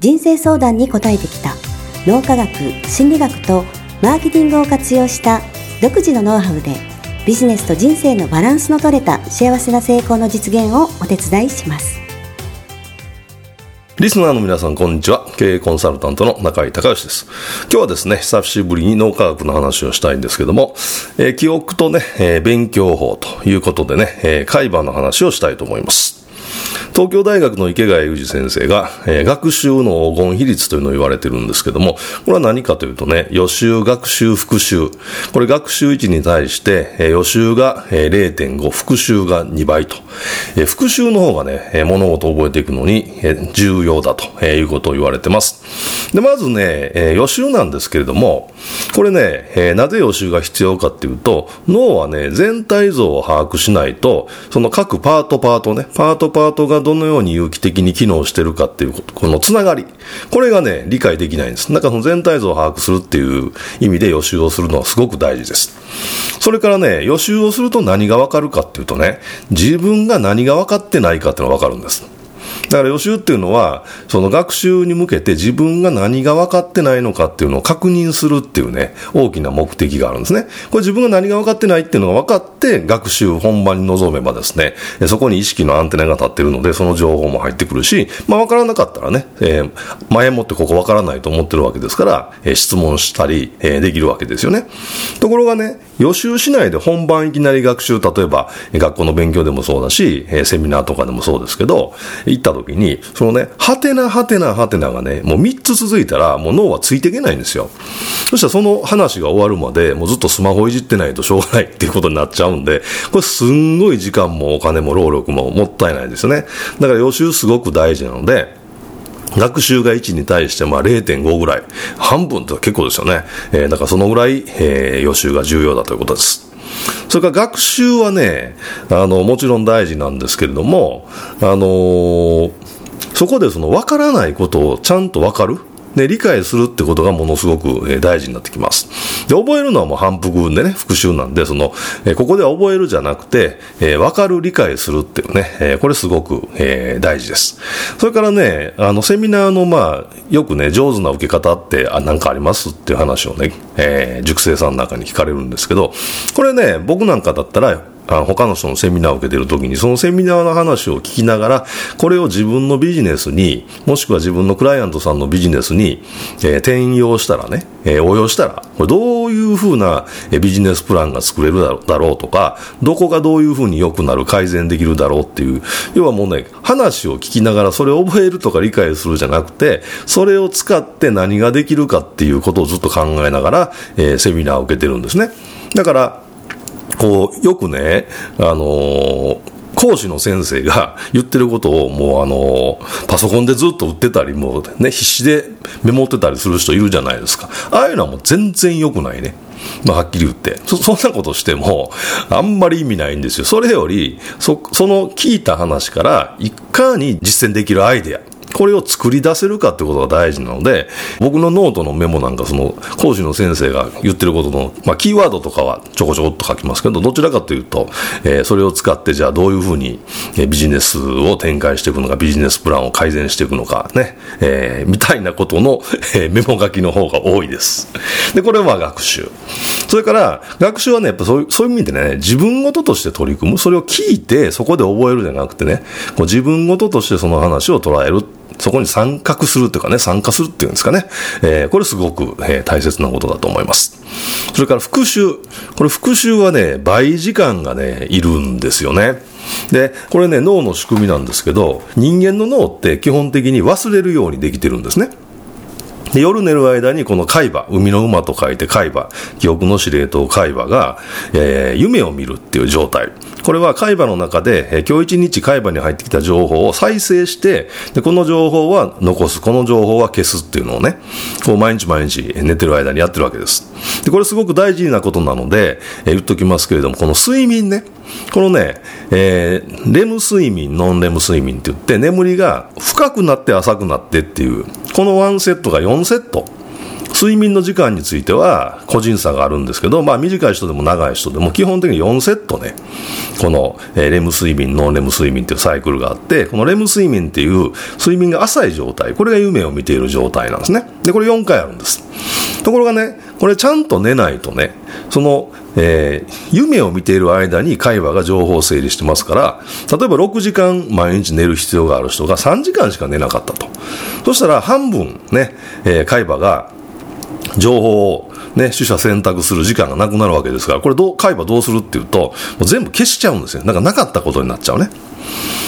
人生相談に答えてきた脳科学心理学とマーケティングを活用した独自のノウハウでビジネスと人生のバランスの取れた幸せな成功の実現をお手伝いしますリスナーの皆さん、こんにちは。経営コンサルタントの中井隆義です。今日はですね、久しぶりに脳科学の話をしたいんですけども、えー、記憶とね、えー、勉強法ということでね、えー、海馬の話をしたいと思います。東京大学の池谷裕二先生が、えー、学習の黄金比率というのを言われてるんですけども、これは何かというとね、予習、学習、復習。これ学習1に対して、えー、予習が、えー、0.5、復習が2倍と。えー、復習の方がね、え、物事を覚えていくのに、え、重要だと、え、いうことを言われてます。で、まずね、えー、予習なんですけれども、これね、えー、なぜ予習が必要かっていうと、脳はね、全体像を把握しないと、その各パートパートね、パートパートがどのように有機的に機能してるかっていうこと、このつながり。これがね、理解できないんです。だからその全体像を把握するっていう意味で予習をするのはすごく大事です。それからね、予習をすると何がわかるかっていうとね、自分が何が分かってないかっていうのがわかるんです。だから予習っていうのは、その学習に向けて自分が何が分かってないのかっていうのを確認するっていうね、大きな目的があるんですね。これ自分が何が分かってないっていうのが分かって学習本番に臨めばですね、そこに意識のアンテナが立ってるので、その情報も入ってくるし、まあ分からなかったらね、えー、前もってここ分からないと思ってるわけですから、えー、質問したり、えー、できるわけですよね。ところがね、予習しないで本番いきなり学習、例えば学校の勉強でもそうだし、えーセミナーとかでもそうですけど、行った時に、そのね、はてなはてなはてながね、もう3つ続いたら、もう脳はついていけないんですよ。そしたらその話が終わるまで、もうずっとスマホいじってないとしょうがないっていうことになっちゃうんで、これすんごい時間もお金も労力ももったいないですよね。だから予習すごく大事なので、学習が1に対してまあ0.5ぐらい。半分って結構ですよね。えー、だからそのぐらい、えー、予習が重要だということです。それから学習はね、あの、もちろん大事なんですけれども、あのー、そこでその分からないことをちゃんと分かる。で、理解するってことがものすごく、大事になってきます。で、覚えるのはもう反復でね、復習なんで、その、ここでは覚えるじゃなくて、えー、分かる、理解するっていうね、え、これすごく、え、大事です。それからね、あの、セミナーの、まあ、よくね、上手な受け方って、あ、なんかありますっていう話をね、えー、塾生さんの中に聞かれるんですけど、これね、僕なんかだったら、あ他の人のセミナーを受けてるときに、そのセミナーの話を聞きながら、これを自分のビジネスに、もしくは自分のクライアントさんのビジネスに、えー、転用したらね、えー、応用したら、これどういうふうなビジネスプランが作れるだろうとか、どこがどういうふうに良くなる、改善できるだろうっていう、要はもうね、話を聞きながらそれを覚えるとか理解するじゃなくて、それを使って何ができるかっていうことをずっと考えながら、えー、セミナーを受けてるんですね。だから、こう、よくね、あのー、講師の先生が 言ってることをもうあの、パソコンでずっと打ってたり、もうね、必死でメモってたりする人いるじゃないですか。ああいうのはもう全然良くないね。まあ、はっきり言って。そ、そんなことしても、あんまり意味ないんですよ。それより、そ、その聞いた話から、いかに実践できるアイデア。これを作り出せるかってことが大事なので、僕のノートのメモなんかその講師の先生が言ってることの、まあ、キーワードとかはちょこちょこっと書きますけど、どちらかというと、えー、それを使ってじゃあどういうふうにビジネスを展開していくのか、ビジネスプランを改善していくのかね、えー、みたいなことの、えー、メモ書きの方が多いです。で、これは学習。それから、学習はね、やっぱそういう、そういう意味でね、自分ごととして取り組む。それを聞いて、そこで覚えるじゃなくてね、こう自分ごととしてその話を捉える。そこに参画するというかね、参加するっていうんですかね。えー、これすごく、えー、大切なことだと思います。それから復習。これ復習はね、倍時間がね、いるんですよね。で、これね、脳の仕組みなんですけど、人間の脳って基本的に忘れるようにできてるんですね。で夜寝る間にこの海馬、海の馬と書いて海馬、記憶の司令塔海馬が、えー、夢を見るっていう状態。これは海馬の中で、今日一日海馬に入ってきた情報を再生して、でこの情報は残す、この情報は消すっていうのをね、こう毎日毎日寝てる間にやってるわけです。で、これすごく大事なことなので、え、言っときますけれども、この睡眠ね、このね、えー、レム睡眠、ノンレム睡眠って言って、眠りが深くなって浅くなってっていう、このワンセットが4セット。睡眠の時間については個人差があるんですけど、まあ短い人でも長い人でも基本的に4セットね、この、え、レム睡眠、ノンレム睡眠っていうサイクルがあって、このレム睡眠っていう睡眠が浅い状態、これが夢を見ている状態なんですね。で、これ4回あるんです。ところがね、これちゃんと寝ないとね、その、えー、夢を見ている間に会話が情報を整理してますから、例えば6時間毎日寝る必要がある人が3時間しか寝なかったと。そしたら半分ね、えー、会話が情報をね、取捨選択する時間がなくなるわけですから、これどう、海馬どうするっていうと、もう全部消しちゃうんですよ。なんかなかったことになっちゃうね。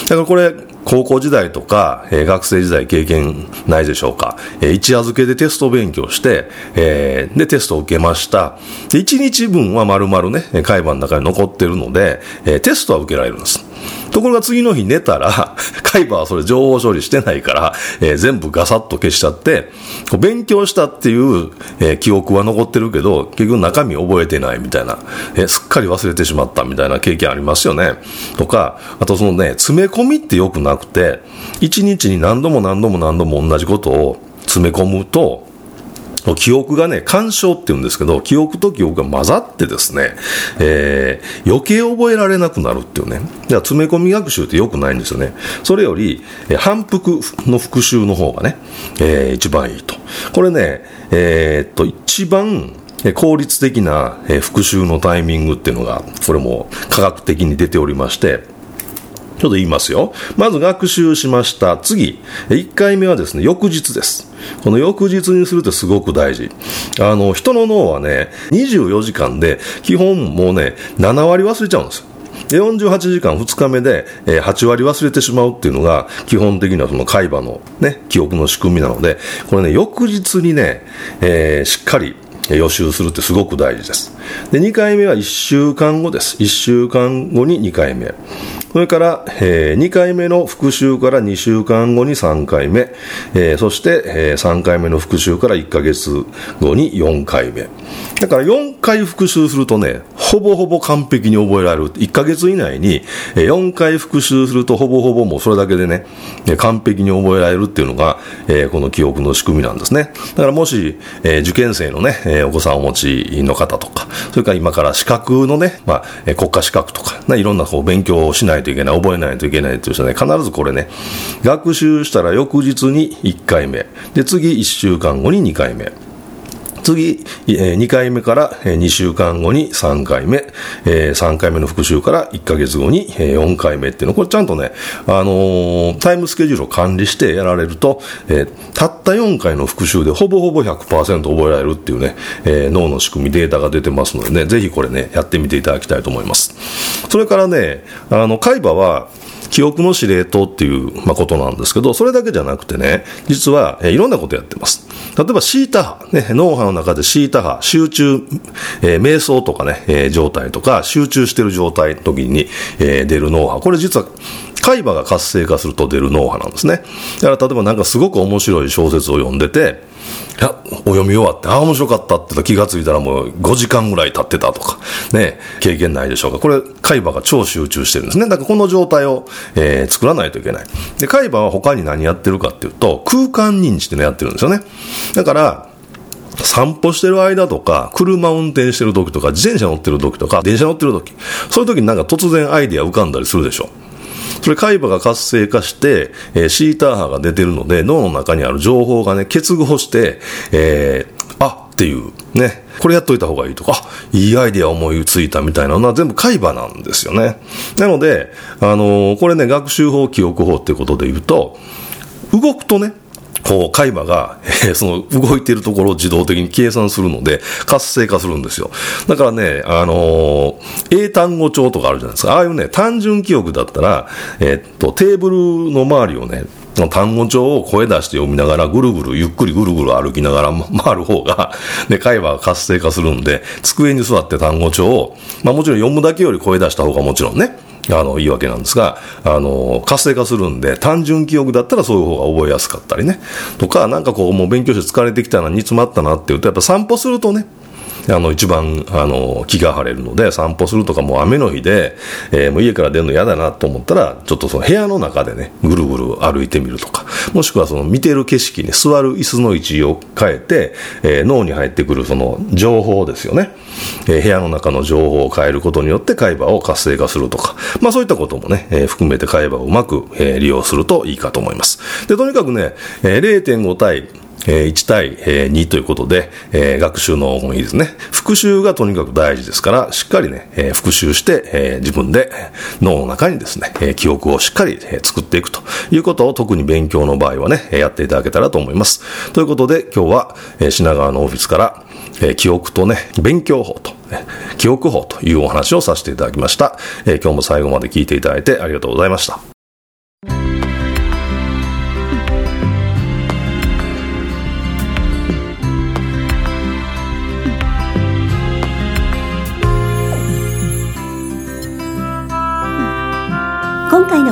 だからこれ、高校時代とか、えー、学生時代経験ないでしょうか。えー、一夜漬けでテスト勉強して、えー、で、テストを受けました。で、1日分は丸々ね、海馬の中に残ってるので、えー、テストは受けられるんです。ところが次の日寝たら、海馬はそれ情報処理してないから、えー、全部ガサッと消しちゃって、勉強したっていう、えー、記憶は残ってるけど、結局中身覚えてないみたいな、えー、すっかり忘れてしまったみたいな経験ありますよね。とか、あとそのね、詰め込みって良くなくて、一日に何度も何度も何度も同じことを詰め込むと、記憶がね、干渉って言うんですけど、記憶と記憶が混ざってですね、えー、余計覚えられなくなるっていうね。だから詰め込み学習って良くないんですよね。それより、え反復の復習の方がね、えー、一番いいと。これね、えー、っと、一番効率的な復習のタイミングっていうのが、これも科学的に出ておりまして、ちょっと言いますよ。まず学習しました。次、1回目はですね、翌日です。この翌日にするってすごく大事。あの、人の脳はね、24時間で、基本もうね、7割忘れちゃうんですよで、48時間2日目で、え、8割忘れてしまうっていうのが、基本的にはその海馬のね、記憶の仕組みなので、これね、翌日にね、えー、しっかり予習するってすごく大事です。で、2回目は1週間後です。1週間後に2回目。それから、えー、2回目の復習から2週間後に3回目、えー、そして、えー、3回目の復習から1ヶ月後に4回目。だから4回復習するとね、ほぼほぼ完璧に覚えられる。1ヶ月以内に4回復習するとほぼほぼもうそれだけでね、完璧に覚えられるっていうのが、えー、この記憶の仕組みなんですね。だからもし、えー、受験生のね、えー、お子さんをお持ちの方とか、それから今から資格のね、まあ、国家資格とか、いろんなこう勉強をしないといけない、覚えないといけないという人ね、必ずこれね、学習したら翌日に1回目、で、次1週間後に2回目。次、2回目から2週間後に3回目、3回目の復習から1ヶ月後に4回目っていうの、これちゃんとね、あのタイムスケジュールを管理してやられると、えたった4回の復習でほぼほぼ100%覚えられるっていうね、え脳の仕組み、データが出てますのでね、ぜひこれね、やってみていただきたいと思います。それからね、あの、海馬は、記憶の司令塔っていう、まあ、ことなんですけど、それだけじゃなくてね、実は、えいろんなことやってます。例えばシータ波、ね、脳波の中でシータ波、集中、えー、瞑想とかね、えー、状態とか、集中してる状態の時に、えー、出る脳波。これ実は、海馬が活性化すると出る脳波なんですね。だから例えばなんかすごく面白い小説を読んでて、お読み終わって、ああ、面白かったって気がついたらもう5時間ぐらい経ってたとか、ね、経験ないでしょうか。これ、海馬が超集中してるんですね。だからこの状態を、えー、作らないといけない。で、海馬は他に何やってるかっていうと、空間認知っていうのやってるんですよね。だから、散歩してる間とか、車運転してる時とか、自転車乗ってる時とか、電車乗ってる時、そういう時になんか突然アイディア浮かんだりするでしょ。それ海馬が活性化して、えー、シーター波が出てるので、脳の中にある情報がね、結合して、えー、あっていう、ね、これやっといた方がいいとか、あ、いいアイディア思いついたみたいなのは全部海馬なんですよね。なので、あのー、これね、学習法、記憶法っていうことで言うと、動くとね、こう、海馬が、えー、その動いているところを自動的に計算するので、活性化するんですよ。だからね、あのー、英単語帳とかあるじゃないですか。ああいうね、単純記憶だったら、えー、っと、テーブルの周りをね、単語帳を声出して読みながら、ぐるぐる、ゆっくりぐるぐる歩きながら回る方が、で、会話が活性化するんで、机に座って単語帳を、まあもちろん読むだけより声出した方がもちろんね、あの、いいわけなんですが、あの、活性化するんで、単純記憶だったらそういう方が覚えやすかったりね。とか、なんかこう、もう勉強して疲れてきたな、煮詰まったなって言うと、やっぱ散歩するとね、あの、一番、あの、気が晴れるので、散歩するとか、もう雨の日で、えー、もう家から出るの嫌だなと思ったら、ちょっとその部屋の中でね、ぐるぐる歩いてみるとか、もしくはその見てる景色に座る椅子の位置を変えて、えー、脳に入ってくるその情報ですよね。えー、部屋の中の情報を変えることによって海馬を活性化するとか、まあそういったこともね、えー、含めて海馬をうまく、えー、利用するといいかと思います。で、とにかくね、えー、0.5対1対、2ということで、え学習の方がいいですね。復習がとにかく大事ですから、しっかりね、え復習して、え自分で脳の中にですね、記憶をしっかり、作っていくということことを特に勉強の場合はね、やっていただけたらと思います。ということで、今日は、え品川のオフィスから、え記憶とね、勉強法と、ね、記憶法というお話をさせていただきました。え今日も最後まで聞いていただいてありがとうございました。